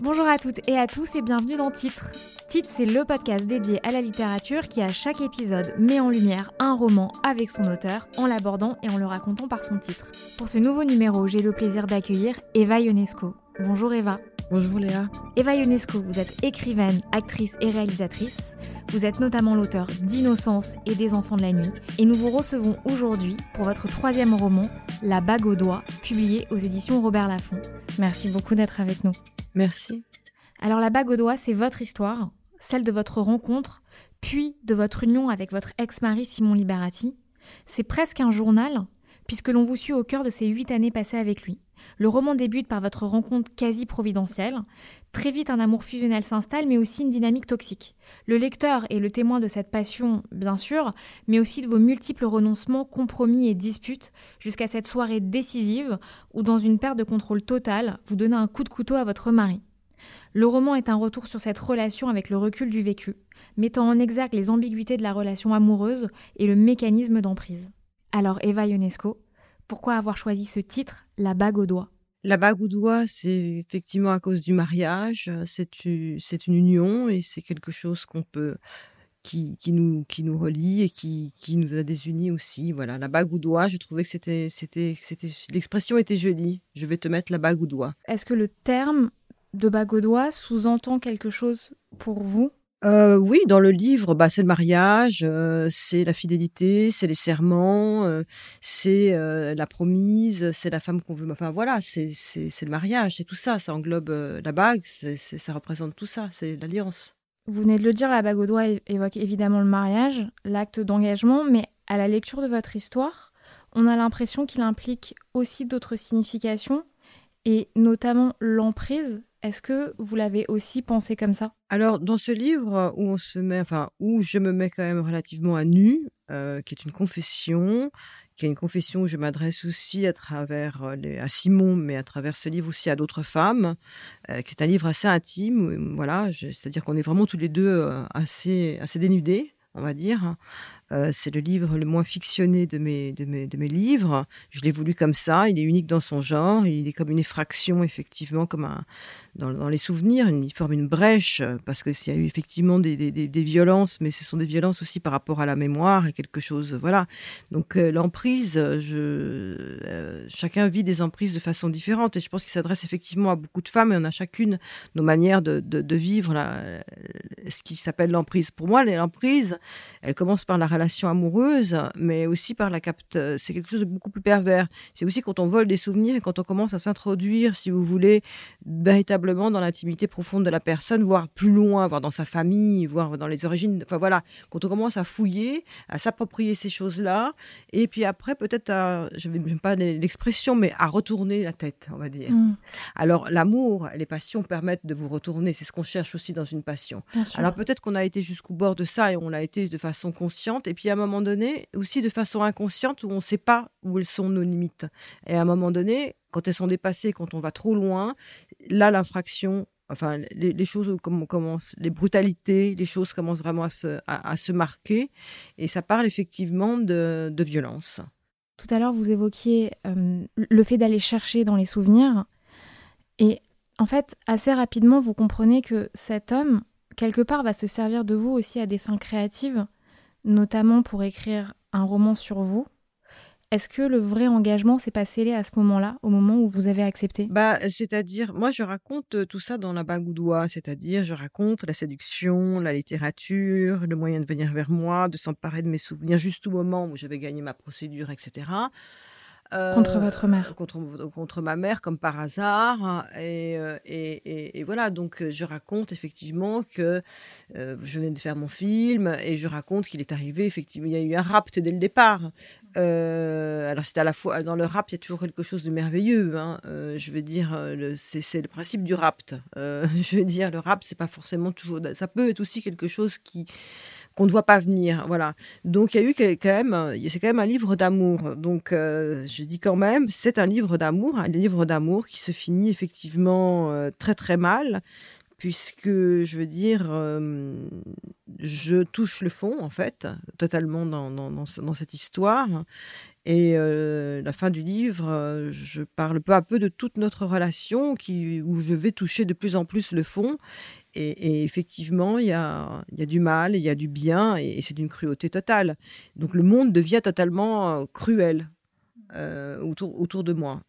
Bonjour à toutes et à tous et bienvenue dans Titre. C'est le podcast dédié à la littérature qui à chaque épisode met en lumière un roman avec son auteur en l'abordant et en le racontant par son titre. Pour ce nouveau numéro, j'ai le plaisir d'accueillir Eva Ionesco. Bonjour Eva. Bonjour Léa. Eva Ionesco, vous êtes écrivaine, actrice et réalisatrice. Vous êtes notamment l'auteur d'Innocence et des Enfants de la Nuit. Et nous vous recevons aujourd'hui pour votre troisième roman, La bague au doigt, publié aux éditions Robert Laffont. Merci beaucoup d'être avec nous. Merci. Alors La bague au doigt, c'est votre histoire, celle de votre rencontre, puis de votre union avec votre ex-mari Simon Liberati. C'est presque un journal, puisque l'on vous suit au cœur de ces huit années passées avec lui. Le roman débute par votre rencontre quasi providentielle. Très vite, un amour fusionnel s'installe, mais aussi une dynamique toxique. Le lecteur est le témoin de cette passion, bien sûr, mais aussi de vos multiples renoncements, compromis et disputes, jusqu'à cette soirée décisive où, dans une perte de contrôle totale, vous donnez un coup de couteau à votre mari. Le roman est un retour sur cette relation avec le recul du vécu, mettant en exergue les ambiguïtés de la relation amoureuse et le mécanisme d'emprise. Alors Eva Ionesco, pourquoi avoir choisi ce titre, La bague au doigt La bague au doigt, c'est effectivement à cause du mariage. C'est une union et c'est quelque chose qu'on peut qui, nous, qui nous relie et qui, qui nous a désunis aussi. Voilà, la bague au doigt, je trouvais que c'était, c'était, c'était, l'expression était jolie. Je vais te mettre la bague au doigt. Est-ce que le terme de doigt sous-entend quelque chose pour vous? Euh, oui, dans le livre, bah, c'est le mariage, euh, c'est la fidélité, c'est les serments, euh, c'est la promise, c'est la femme qu'on veut. Enfin voilà, c'est le mariage, c'est tout ça. Ça englobe la bague, ça représente tout ça, c'est l'alliance. Vous venez de le dire, la bague au doigt évoque évidemment le mariage, l'acte d'engagement, mais à la lecture de votre histoire, on a l'impression qu'il implique aussi d'autres significations, et notamment l'emprise est-ce que vous l'avez aussi pensé comme ça? Alors, dans ce livre où on se met, enfin, où je me mets quand même relativement à nu, euh, qui est une confession, qui est une confession où je m'adresse aussi à travers euh, à Simon, mais à travers ce livre aussi à d'autres femmes, euh, qui est un livre assez intime. Voilà, c'est-à-dire qu'on est vraiment tous les deux assez assez dénudés, on va dire. Euh, c'est le livre le moins fictionné de mes, de mes, de mes livres. Je l'ai voulu comme ça. Il est unique dans son genre. Il est comme une effraction, effectivement, comme un, dans, les souvenirs. Il forme une brèche parce qu'il y a eu effectivement des, des, des, violences, mais ce sont des violences aussi par rapport à la mémoire et quelque chose. Voilà. Donc euh, l'emprise, euh, chacun vit des emprises de façon différente et je pense qu'il s'adresse effectivement à beaucoup de femmes et on a chacune nos manières de, de, de vivre ce qui s'appelle l'emprise. Pour moi, l'emprise, elle commence par la relation amoureuse, mais aussi par la capte. C'est quelque chose de beaucoup plus pervers. C'est aussi quand on vole des souvenirs et quand on commence à s'introduire, si vous voulez, véritablement dans l'intimité profonde de la personne, voire plus loin, voire dans sa famille, voire dans les origines. Enfin voilà, quand on commence à fouiller, à s'approprier ces choses-là, et puis après peut-être à, je vais pas l'expression, mais à retourner la tête, on va dire. Mm. Alors l'amour, les passions permettent de vous retourner. C'est ce qu'on cherche aussi dans une passion. Alors peut-être qu'on a été jusqu'au bord de ça et on l'a été de façon consciente et puis à un moment donné, aussi de façon inconsciente, où on ne sait pas où elles sont nos limites. Et à un moment donné, quand elles sont dépassées, quand on va trop loin, là, l'infraction, enfin, les, choses commencent, les brutalités, les choses commencent vraiment à se, à, se marquer, et ça parle effectivement de, de violence. Tout à l'heure, vous évoquiez euh, le fait d'aller chercher dans les souvenirs, et en fait, assez rapidement, vous comprenez que cet homme, quelque part, va se servir de vous aussi à des fins créatives notamment pour écrire un roman sur vous. Est-ce que le vrai engagement s'est pas scellé à ce moment-là, au moment où vous avez accepté? Bah, c'est-à-dire, moi, je raconte euh, tout ça dans la bague c'est-à-dire, je raconte la séduction, la littérature, le moyen de venir vers moi, de s'emparer de mes souvenirs, juste au moment où j'avais gagné ma procédure, etc contre votre mère contre, contre, ma mère, comme par hasard. Hein, euh, et, et, et, voilà, donc euh, je raconte effectivement que euh, je viens de faire mon film et je raconte qu'il est arrivé, effectivement, il y a eu un rapt dès le départ. alors c'est à la fois, dans le rapt, il y a toujours quelque chose de merveilleux. Hein, je veux dire, c'est le principe du rapt. je veux dire, le rapt, c'est pas forcément toujours. Ça peut être aussi quelque chose qui qu'on ne voit pas venir. Voilà. Donc il y a eu quand même, c'est quand même un livre d'amour. Donc euh, je dis quand même, c'est un livre d'amour, un livre d'amour qui se finit effectivement euh, très très mal puisque je veux dire, je touche le fond en fait, totalement dans, dans, cette histoire. Et la fin du livre, je parle peu à peu de toute notre relation, qui, où je vais toucher de plus en plus le fond. Et, effectivement, il y a, du mal, il y a du bien, et, c'est d'une cruauté totale. Donc le monde devient totalement cruel. autour, autour de moi.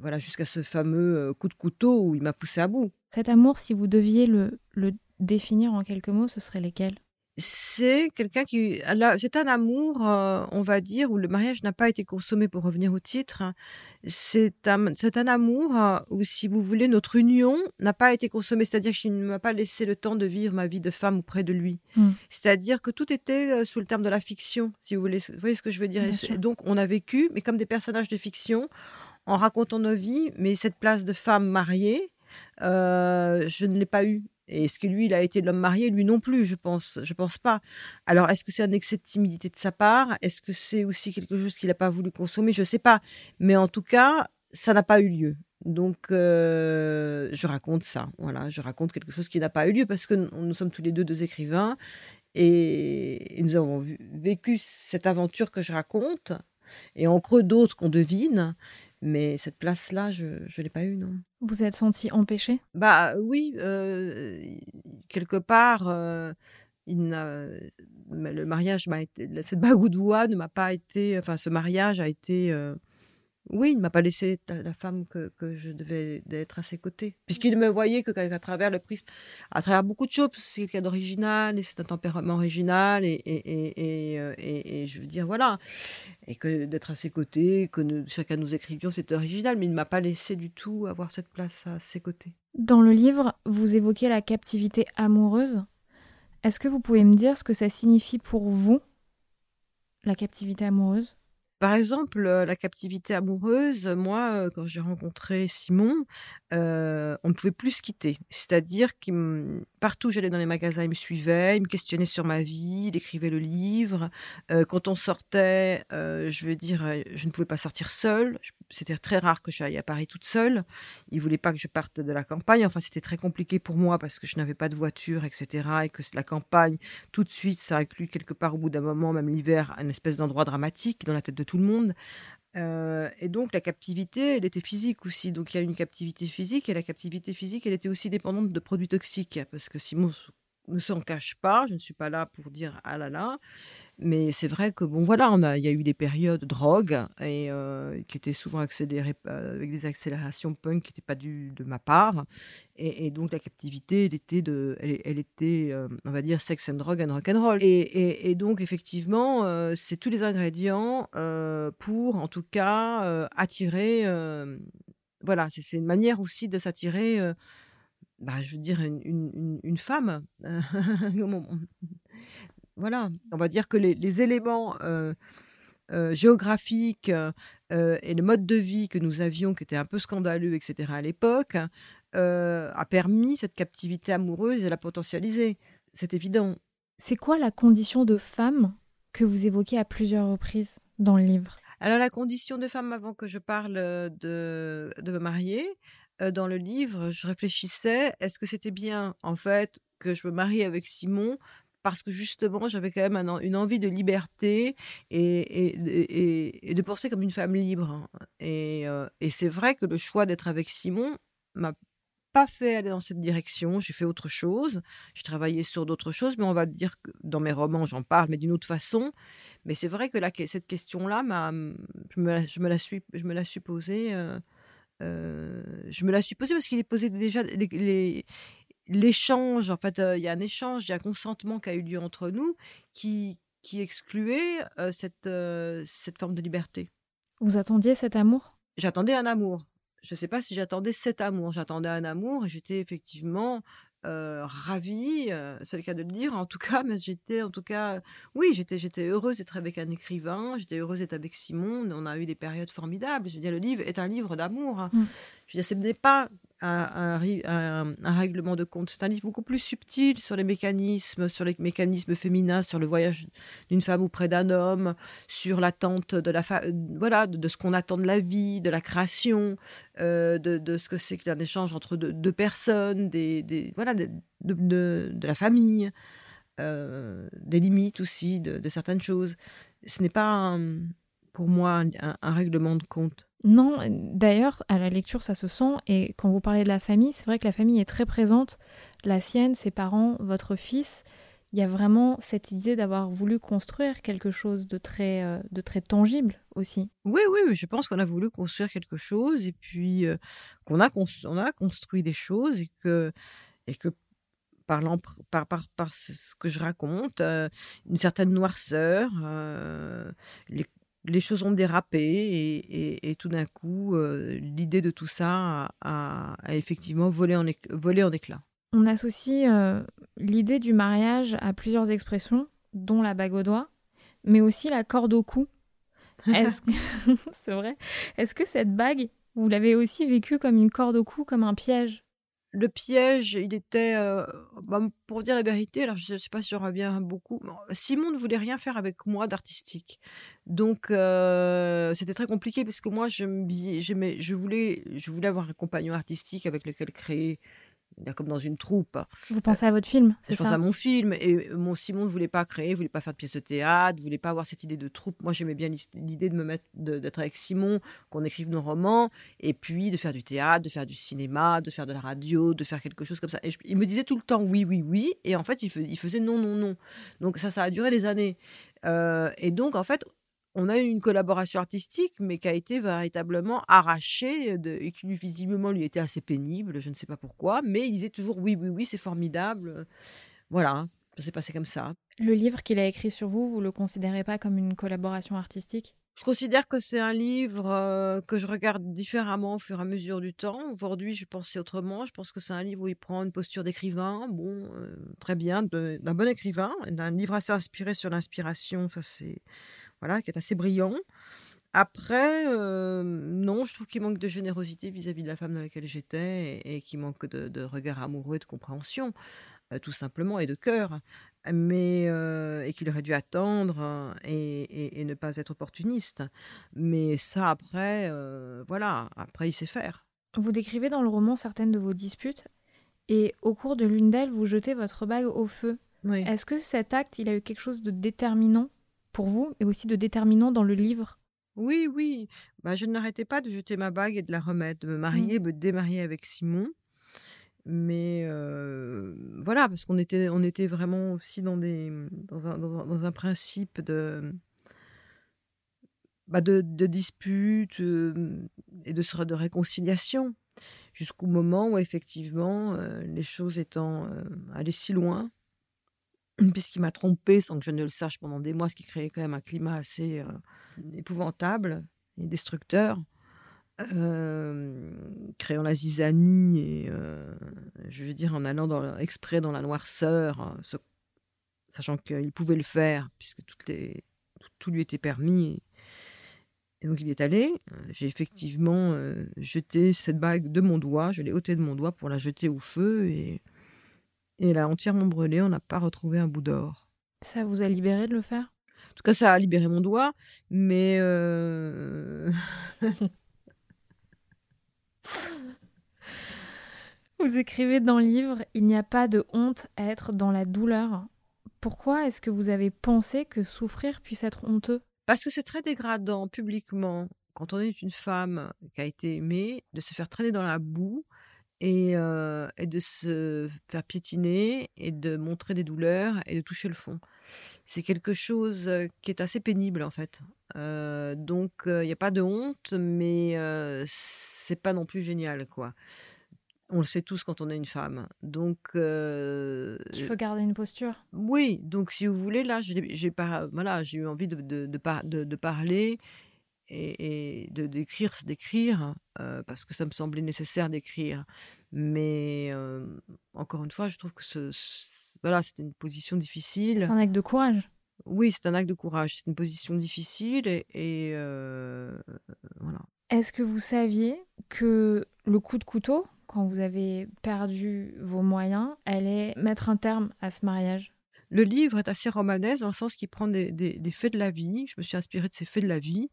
voilà, jusqu'à ce fameux coup de couteau où il m'a poussé à bout. Cet amour, si vous deviez le, le définir en quelques mots, ce serait lesquels? C'est quelqu'un qui. C'est un amour, euh, on va dire, où le mariage n'a pas été consommé pour revenir au titre. C'est un, un amour euh, où, si vous voulez, notre union n'a pas été consommée. C'est-à-dire qu'il ne m'a pas laissé le temps de vivre ma vie de femme auprès de lui. Mmh. C'est-à-dire que tout était euh, sous le terme de la fiction, si vous voulez. Vous voyez ce que je veux dire et Donc, on a vécu, mais comme des personnages de fiction, en racontant nos vies, mais cette place de femme mariée, je ne l'ai pas eue. Est-ce que lui, il a été l'homme marié Lui non plus, je pense. Je pense pas. Alors, est-ce que c'est un excès de timidité de sa part? Est-ce que c'est aussi quelque chose qu'il n'a pas voulu consommer? Je ne sais pas. Mais en tout cas, ça n'a pas eu lieu. Donc, euh, je raconte ça. Voilà, je raconte quelque chose qui n'a pas eu lieu parce que nous sommes tous les deux deux écrivains et, nous avons vécu cette aventure que je raconte et en creux d'autres qu'on devine. Mais cette place-là, je ne l'ai pas eue, non. Vous êtes senti empêché Bah oui, euh, quelque part, euh, il le mariage m'a été, cette bagoudoua ne m'a pas été, enfin ce mariage a été euh, oui, il ne m'a pas laissé la femme que, je devais être à ses côtés. Puisqu'il me voyait que qu'à travers le prisme, à travers beaucoup de choses, c'est quelqu'un d'original, et c'est un tempérament original, et, euh, et, et, je veux dire, voilà. Et que d'être à ses côtés, que chacun nous écrivions, c'était original, mais il ne m'a pas laissé du tout avoir cette place à ses côtés. Dans le livre, vous évoquez la captivité amoureuse. Est-ce que vous pouvez me dire ce que ça signifie pour vous, la captivité amoureuse? Par exemple, la captivité amoureuse, moi, quand j'ai rencontré Simon, on ne pouvait plus se quitter. C'est-à-dire que partout où j'allais dans les magasins, il me suivait, il me questionnait sur ma vie, il écrivait le livre. quand on sortait, je veux dire, je ne pouvais pas sortir seule. C'était très rare que j'aille à Paris toute seule. Il voulait pas que je parte de la campagne. Enfin, c'était très compliqué pour moi parce que je n'avais pas de voiture, etc. Et que la campagne, tout de suite, ça inclut quelque part au bout d'un moment, même l'hiver, une espèce d'endroit dramatique dans la tête de tout le monde. Euh, et donc la captivité, elle était physique aussi. Donc il y a une captivité physique et la captivité physique, elle était aussi dépendante de produits toxiques. Parce que Simon ne s'en cache pas, je ne suis pas là pour dire ah là là, mais c'est vrai que bon voilà, on a, il y a eu des périodes drogue et qui étaient souvent accélérées avec des accélérations punk qui n'étaient pas dues de ma part, et, donc la captivité, elle était de, elle, était, on va dire sex and drug and rock and roll, et donc effectivement, c'est tous les ingrédients pour en tout cas attirer, voilà, c'est une manière aussi de s'attirer. Bah, je veux dire, une, une, une femme. Voilà, on va dire que les, éléments euh, euh, géographiques euh, et le mode de vie que nous avions, qui était un peu scandaleux, etc., à l'époque, a permis cette captivité amoureuse et la potentialiser. C'est évident. C'est quoi la condition de femme que vous évoquez à plusieurs reprises dans le livre? Alors, la condition de femme, avant que je parle de, de me marier, dans le livre, je réfléchissais, est-ce que c'était bien, en fait, que je me marie avec Simon? Parce que justement, j'avais quand même une envie de liberté et, de penser comme une femme libre. Hein. Et, c'est vrai que le choix d'être avec Simon m'a pas fait aller dans cette direction. J'ai fait autre chose. J'ai travaillé sur d'autres choses, mais on va dire que dans mes romans, j'en parle, mais d'une autre façon. Mais c'est vrai que cette question-là, je me, je me la suis, je la posée. Je me la suis posée parce qu'il est posé déjà les, l'échange, en fait, il y a un échange, il y a un consentement qui a eu lieu entre nous qui, qui excluait cette, cette forme de liberté. Vous attendiez cet amour? J'attendais un amour. Je ne sais pas si j'attendais cet amour. J'attendais un amour et j'étais effectivement ravie, c'est le cas de le dire en tout cas, mais j'étais en tout cas, oui, j'étais, j'étais heureuse d'être avec un écrivain, j'étais heureuse d'être avec Simon, on a eu des périodes formidables. Je veux dire, le livre est un livre d'amour. Hein. Mmh. Je veux dire, ce n'est pas un, règlement de compte. C'est un livre beaucoup plus subtil sur les mécanismes, sur les mécanismes féminins, sur le voyage d'une femme auprès d'un homme, sur l'attente de la voilà, de, ce qu'on attend de la vie, de la création, euh, de, ce que c'est qu'un échange entre deux, personnes, des, voilà, de, la famille, euh, des limites aussi de, certaines choses. Ce n'est pas pour moi un règlement de compte? Non, d'ailleurs, à la lecture, ça se sent. Et quand vous parlez de la famille, c'est vrai que la famille est très présente. La sienne, ses parents, votre fils. Il y a vraiment cette idée d'avoir voulu construire quelque chose de très, euh, de très tangible aussi. Oui, oui, je pense qu'on a voulu construire quelque chose et puis euh, qu'on a, on a construit des choses et que, et que par, par, par, par, ce que je raconte, euh, une certaine noirceur, les, les choses ont dérapé et, tout d'un coup, euh, l'idée de tout ça a, effectivement volé en, en éclats. On associe euh, l'idée du mariage à plusieurs expressions, dont la bague au doigt, mais aussi la corde au cou. C'est vrai? Est-ce que cette bague, vous l'avez aussi vécue comme une corde au cou, comme un piège? Le piège, il était, bah, pour dire la vérité, alors je ne sais pas si j'en reviens beaucoup. Simon ne voulait rien faire avec moi d'artistique, donc c'était très compliqué parce que moi je voulais avoir un compagnon artistique avec lequel créer comme dans une troupe. Vous pensez à votre film, c'est ça Je pense à mon film. Et mon Simon ne voulait pas créer, ne voulait pas faire de pièces de théâtre, ne voulait pas avoir cette idée de troupe. Moi, j'aimais bien l'idée de me mettre, d'être avec Simon, qu'on écrive nos romans, et puis de faire du théâtre, de faire du cinéma, de faire de la radio, de faire quelque chose comme ça. Et il me disait tout le temps oui, oui, oui. Et en fait, il, faisait non, non, non. Donc ça, ça a duré des années. Euh, et donc, en fait, on a eu une collaboration artistique, mais qui a été véritablement arrachée et qui visiblement lui était assez pénible, je ne sais pas pourquoi, mais il disait toujours oui, oui, oui, c'est formidable. Voilà, ça s'est passé comme ça. Le livre qu'il a écrit sur vous, vous le considérez pas comme une collaboration artistique? Je considère que c'est un livre euh, que je regarde différemment au fur et à mesure du temps. Aujourd'hui, je pensais autrement. Je pense que c'est un livre où il prend une posture d'écrivain, bon, euh, très bien, d'un bon écrivain, d'un livre assez inspiré sur l'inspiration. Ça, c'est voilà, qui est assez brillant. Après, euh, non, je trouve qu'il manque de générosité vis-à-vis de la femme dans laquelle j'étais et, qu'il manque de, regard amoureux et de compréhension, euh, tout simplement, et de cœur. Mais, euh, et qu'il aurait dû attendre et, ne pas être opportuniste. Mais ça, après, voilà, après, il sait faire. Vous décrivez dans le roman certaines de vos disputes et au cours de l'une d'elles, vous jetez votre bague au feu. Est-ce que cet acte, il a eu quelque chose de déterminant pour vous et aussi de déterminant dans le livre? Oui, oui. Bah, je n'arrêtais pas de jeter ma bague et de la remettre, de me marier, mmh. me démarier avec Simon. Mais euh, voilà, parce qu'on était, on était vraiment aussi dans, des, dans, un, dans, un, principe de, bah de, de, dispute euh, et de, de réconciliation, jusqu'au moment où effectivement, euh, les choses étant allées si loin, puisqu'il m'a trompé sans que je ne le sache pendant des mois, ce qui créait quand même un climat assez euh, épouvantable et destructeur, euh, créant la zizanie et euh, je veux dire en allant dans, exprès dans la noirceur, sachant qu'il pouvait le faire puisque tout, lui était permis. Et, donc il est allé. J'ai effectivement jeté cette bague de mon doigt, je l'ai ôtée de mon doigt pour la jeter au feu et et elle a entièrement brûlé, on n'a pas retrouvé un bout d'or. Ça vous a libéré de le faire? En tout cas, ça a libéré mon doigt, mais... Euh, vous écrivez dans le livre, il n'y a pas de honte à être dans la douleur. Pourquoi est-ce que vous avez pensé que souffrir puisse être honteux? Parce que c'est très dégradant publiquement, quand on est une femme qui a été aimée, de se faire traîner dans la boue et, et, de se faire piétiner et de montrer des douleurs et de toucher le fond. C'est quelque chose qui est assez pénible en fait. donc il n'y a pas de honte, mais c'est pas non plus génial quoi. On le sait tous quand on est une femme. Donc il faut garder une posture. Oui, donc si vous voulez là, j'ai pas voilà, j'ai eu envie de, de, de, de parler et, de d'écrire, d'écrire, euh, parce que ça me semblait nécessaire d'écrire. Mais euh, encore une fois, je trouve que ce, voilà, c'était une position difficile. C'est un acte de courage. Oui, c'est un acte de courage. C'est une position difficile et, euh, voilà. Est-ce que vous saviez que le coup de couteau quand vous avez perdu vos moyens, allait mettre un terme à ce mariage? Le livre est assez romanesque dans le sens qu'il prend des, des faits de la vie. Je me suis inspirée de ces faits de la vie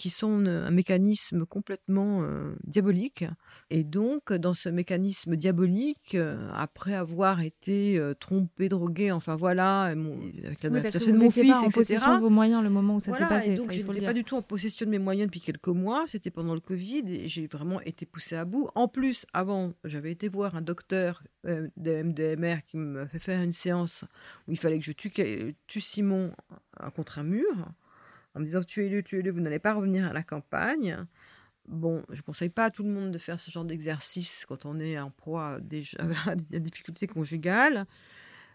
qui sont un mécanisme complètement diabolique. Et donc, dans ce mécanisme diabolique, après avoir été trompé, drogué, enfin voilà, avec la oui, de mon fils, pas en possession de vos moyens le moment où ça s'est passé. donc, je n'étais pas du tout en possession de mes moyens depuis quelques mois. C'était pendant le Covid et j'ai vraiment été poussée à bout. En plus, avant, j'avais été voir un docteur de MDMR qui m'a fait faire une séance où il fallait que je tue, tue Simon contre un mur en me disant tuez-le, tuez-le, vous n'allez pas revenir à la campagne. Bon, je ne conseille pas à tout le monde de faire ce genre d'exercice quand on est en proie à des, difficultés conjugales.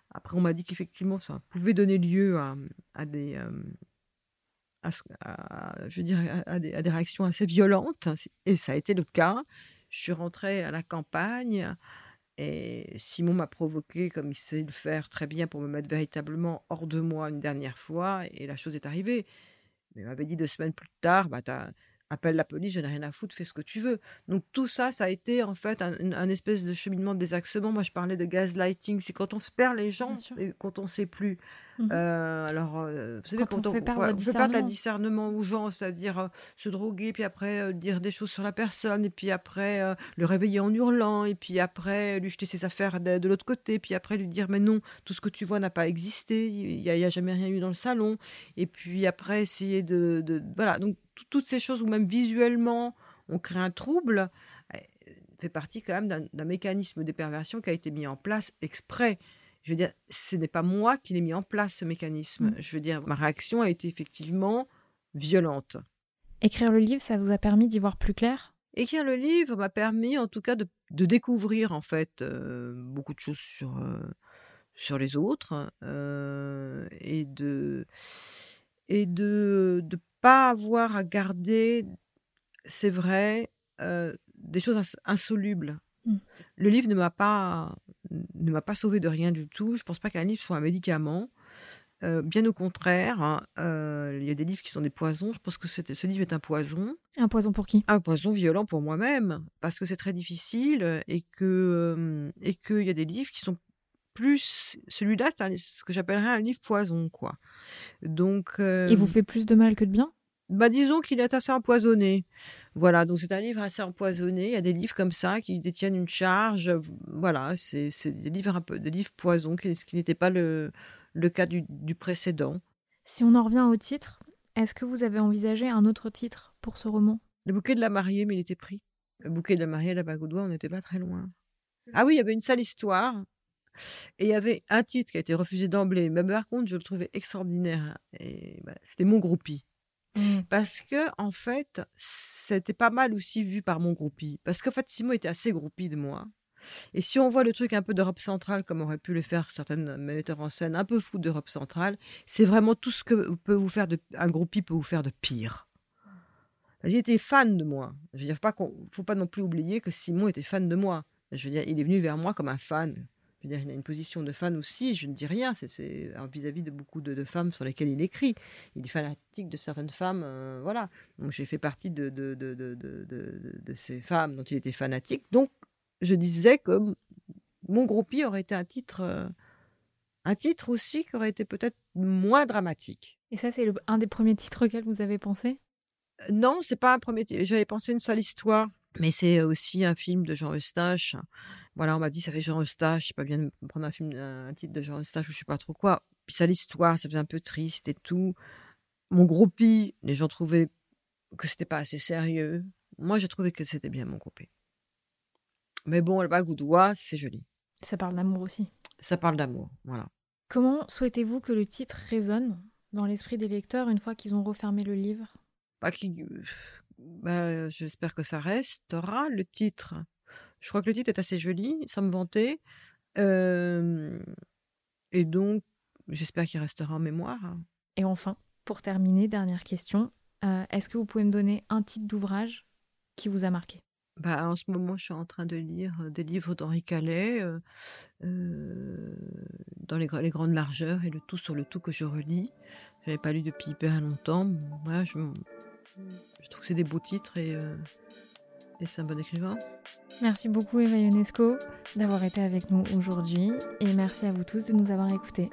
Après, on m'a dit qu'effectivement, ça pouvait donner lieu à, des, euh, je dire, à des, réactions assez violentes, et ça a été le cas. Je suis rentrée à la campagne et Simon m'a provoqué, comme il sait le faire très bien, pour me mettre véritablement hors de moi une dernière fois, et la chose est arrivée. Mais il m'avait dit deux semaines plus tard, bah, appelle la police, je n'ai rien à foutre, fais ce que tu veux. Donc tout ça, ça a été en fait un, espèce de cheminement de désaxement. Moi, je parlais de gaslighting, c'est quand on se perd les gens et quand on ne sait plus. Mmh. Euh, alors, euh, vous savez, quand, on, fait perdre un discernement. aux gens, c'est-à-dire euh, se droguer, puis après dire des choses sur la personne, et puis après le réveiller en hurlant, et puis après lui jeter ses affaires de, l'autre côté, puis après lui dire mais non, tout ce que tu vois n'a pas existé, il n'y a, jamais rien eu dans le salon, et puis après essayer de, de voilà, donc toutes ces choses où même visuellement on crée un trouble fait partie quand même d'un mécanisme de perversion qui a été mis en place exprès. Je veux dire, ce n'est pas moi qui l'ai mis en place, ce mécanisme. Mmh. Je veux dire, ma réaction a été effectivement violente. Écrire le livre, ça vous a permis d'y voir plus clair? Écrire le livre m'a permis en tout cas de, découvrir en fait euh, beaucoup de choses sur, euh, sur les autres euh, et de et de ne pas avoir à garder, c'est vrai, des choses insolubles. Mmh. Le livre ne m'a pas ne m'a pas sauvé de rien du tout. Je pense pas qu'un livre soit un médicament. bien au contraire, hein, il y a des livres qui sont des poisons. Je pense que ce livre est un poison. Un poison pour qui? Un poison violent pour moi-même, parce que c'est très difficile et que et qu'il y a des livres qui sont plus celui-là, c'est ce que j'appellerais un livre poison, quoi. Donc. Il vous fait plus de mal que de bien? Bah, disons qu'il est assez empoisonné. Voilà, donc c'est un livre assez empoisonné. Il y a des livres comme ça qui détiennent une charge. Voilà, c'est des livres un peu, des livres poison, ce qui n'était pas le, le cas du, du, précédent. Si on en revient au titre, est-ce que vous avez envisagé un autre titre pour ce roman? Le bouquet de la mariée, mais il était pris. Le bouquet de la mariée, la bague au doigt, on n'était pas très loin. Ah oui, il y avait une sale histoire. Et il y avait un titre qui a été refusé d'emblée, mais par contre, je le trouvais extraordinaire. Et c'était Mon groupie. Mmh. Parce que, en fait, c'était pas mal aussi vu par mon groupie. Parce qu'en fait, Simon était assez groupie de moi. Et si on voit le truc un peu d'Europe centrale, comme aurait pu le faire certaines metteurs en scène, un peu fou d'Europe centrale, c'est vraiment tout ce que peut vous faire un groupie peut vous faire de pire. J'ai été fan de moi. Je veux dire, pas faut pas non plus oublier que Simon était fan de moi. Je veux dire, il est venu vers moi comme un fan il a une position de fan aussi, je ne dis rien, c'est vis-à-vis de beaucoup de, femmes sur lesquelles il écrit. Il est fanatique de certaines femmes, euh, voilà. Donc j'ai fait partie de, de, de, ces femmes dont il était fanatique. Donc je disais que mon groupie aurait été un titre, euh, un titre aussi qui aurait été peut-être moins dramatique. Et ça, c'est un des premiers titres auxquels vous avez pensé? Non, c'est pas un premier. J'avais pensé une sale histoire, mais c'est aussi un film de Jean Eustache voilà, on m'a dit, ça fait Jean Eustache, je sais pas bien de prendre un film, un titre de Jean Eustache ou je sais pas trop quoi. Puis ça, l'histoire, ça faisait un peu triste et tout. Mon groupie, les gens trouvaient que c'était pas assez sérieux. Moi, j'ai trouvé que c'était bien mon groupie. Mais bon, le bague c'est joli. Ça parle d'amour aussi. Ça parle d'amour, voilà. Comment souhaitez-vous que le titre résonne dans l'esprit des lecteurs une fois qu'ils ont refermé le livre? Bah, bah, J'espère que ça restera. Le titre, je crois que le titre est assez joli, ça me vantait. et donc, j'espère qu'il restera en mémoire. Et enfin, pour terminer, dernière question. Est-ce que vous pouvez me donner un titre d'ouvrage qui vous a marqué? Bah, en ce moment, je suis en train de lire des livres d'Henri Calais, dans les, les, grandes largeurs et le tout sur le tout que je relis. Je n'avais pas lu depuis hyper longtemps. Voilà, je, je trouve que c'est des beaux titres et et c'est un bon écrivain. Merci beaucoup Eva Ionesco d'avoir été avec nous aujourd'hui et merci à vous tous de nous avoir écoutés.